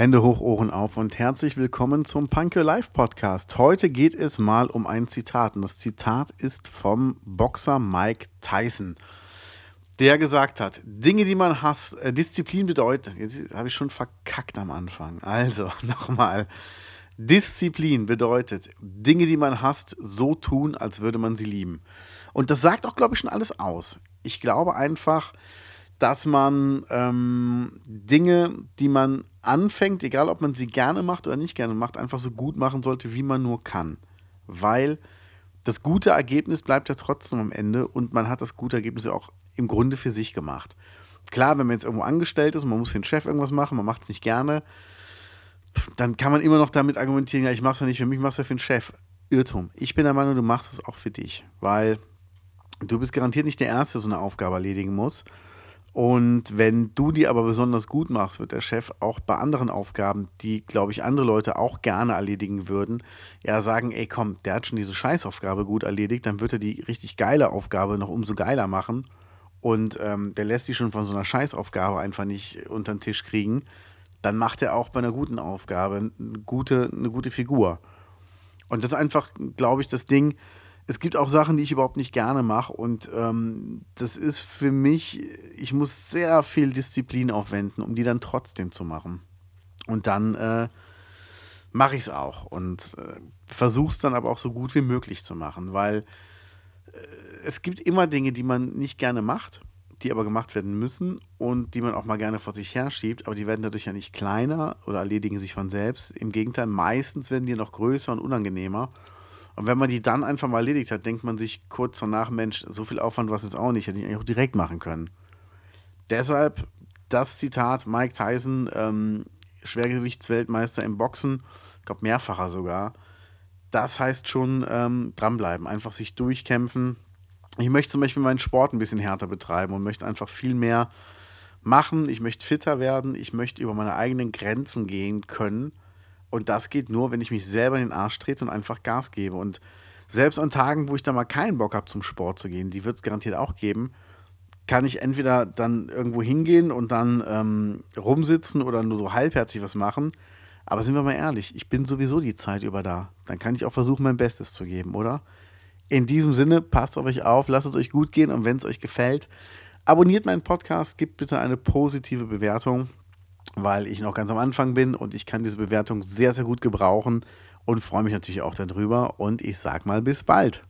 Hände hoch, Ohren auf und herzlich willkommen zum Punk Your Life Podcast. Heute geht es mal um ein Zitat und das Zitat ist vom Boxer Mike Tyson, der gesagt hat, Dinge, die man hasst, äh, Disziplin bedeutet, jetzt habe ich schon verkackt am Anfang, also nochmal, Disziplin bedeutet, Dinge, die man hasst, so tun, als würde man sie lieben. Und das sagt auch, glaube ich, schon alles aus. Ich glaube einfach, dass man ähm, Dinge, die man anfängt, egal ob man sie gerne macht oder nicht gerne macht, einfach so gut machen sollte, wie man nur kann. Weil das gute Ergebnis bleibt ja trotzdem am Ende und man hat das gute Ergebnis ja auch im Grunde für sich gemacht. Klar, wenn man jetzt irgendwo angestellt ist und man muss für den Chef irgendwas machen, man macht es nicht gerne, dann kann man immer noch damit argumentieren, ja, ich mache es ja nicht für mich, ich mache es ja für den Chef. Irrtum. Ich bin der Meinung, du machst es auch für dich, weil du bist garantiert nicht der Erste, der so eine Aufgabe erledigen muss. Und wenn du die aber besonders gut machst, wird der Chef auch bei anderen Aufgaben, die, glaube ich, andere Leute auch gerne erledigen würden, ja sagen, ey komm, der hat schon diese Scheißaufgabe gut erledigt, dann wird er die richtig geile Aufgabe noch umso geiler machen. Und ähm, der lässt sich schon von so einer Scheißaufgabe einfach nicht unter den Tisch kriegen. Dann macht er auch bei einer guten Aufgabe eine gute, eine gute Figur. Und das ist einfach, glaube ich, das Ding, es gibt auch Sachen, die ich überhaupt nicht gerne mache. Und ähm, das ist für mich, ich muss sehr viel Disziplin aufwenden, um die dann trotzdem zu machen. Und dann äh, mache ich es auch und äh, versuche es dann aber auch so gut wie möglich zu machen, weil äh, es gibt immer Dinge, die man nicht gerne macht, die aber gemacht werden müssen und die man auch mal gerne vor sich her schiebt, aber die werden dadurch ja nicht kleiner oder erledigen sich von selbst. Im Gegenteil, meistens werden die noch größer und unangenehmer. Und wenn man die dann einfach mal erledigt hat, denkt man sich kurz danach, Mensch, so viel Aufwand war es jetzt auch nicht, hätte ich eigentlich auch direkt machen können. Deshalb das Zitat Mike Tyson, ähm, Schwergewichtsweltmeister im Boxen, ich glaube mehrfacher sogar. Das heißt schon ähm, dranbleiben, einfach sich durchkämpfen. Ich möchte zum Beispiel meinen Sport ein bisschen härter betreiben und möchte einfach viel mehr machen. Ich möchte fitter werden. Ich möchte über meine eigenen Grenzen gehen können und das geht nur, wenn ich mich selber in den Arsch trete und einfach Gas gebe. Und selbst an Tagen, wo ich da mal keinen Bock habe, zum Sport zu gehen, die wird es garantiert auch geben, kann ich entweder dann irgendwo hingehen und dann ähm, rumsitzen oder nur so halbherzig was machen. Aber sind wir mal ehrlich, ich bin sowieso die Zeit über da. Dann kann ich auch versuchen, mein Bestes zu geben, oder? In diesem Sinne, passt auf euch auf, lasst es euch gut gehen und wenn es euch gefällt, abonniert meinen Podcast, gebt bitte eine positive Bewertung weil ich noch ganz am Anfang bin und ich kann diese Bewertung sehr, sehr gut gebrauchen und freue mich natürlich auch darüber. Und ich sage mal bis bald.